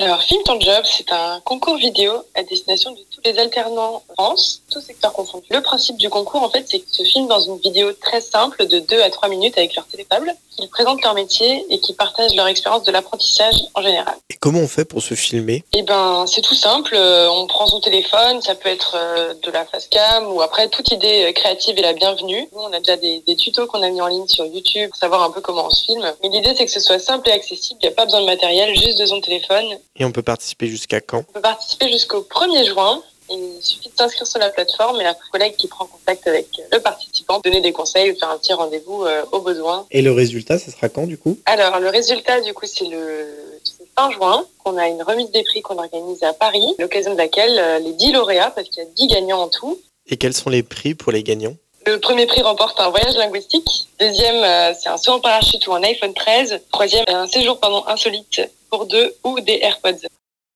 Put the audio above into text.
Alors, Film ton job, c'est un concours vidéo à destination de tous les alternants en France, Le principe du concours, en fait, c'est qu'ils se filment dans une vidéo très simple de 2 à 3 minutes avec leur téléphone, qu'ils présentent leur métier et qui partagent leur expérience de l'apprentissage en général. Et comment on fait pour se filmer? Eh ben, c'est tout simple. Euh, On prend son téléphone, ça peut être euh, de la face cam ou après toute idée euh, créative est la bienvenue. Nous, on a déjà des, des tutos qu'on a mis en ligne sur YouTube pour savoir un peu comment on se filme. Mais l'idée, c'est que ce soit simple et accessible. Il n'y a pas besoin de matériel, juste de son téléphone. Et on peut participer jusqu'à quand? On peut participer jusqu'au 1er juin. Il suffit de s'inscrire sur la plateforme et la collègue qui prend contact avec le participant, donner des conseils ou faire un petit rendez-vous euh, au besoin. Et le résultat, ça sera quand du coup? Alors, le résultat, du coup, c'est le fin juin qu'on a une remise des prix qu'on organise à Paris, l'occasion de laquelle euh, les 10 lauréats, parce qu'il y a 10 gagnants en tout, Et quels sont les prix pour les gagnants? Le premier prix remporte un voyage linguistique. Deuxième, euh, c'est un saut en parachute ou un iPhone 13. Troisième, un séjour pardon, insolite pour deux ou des AirPods.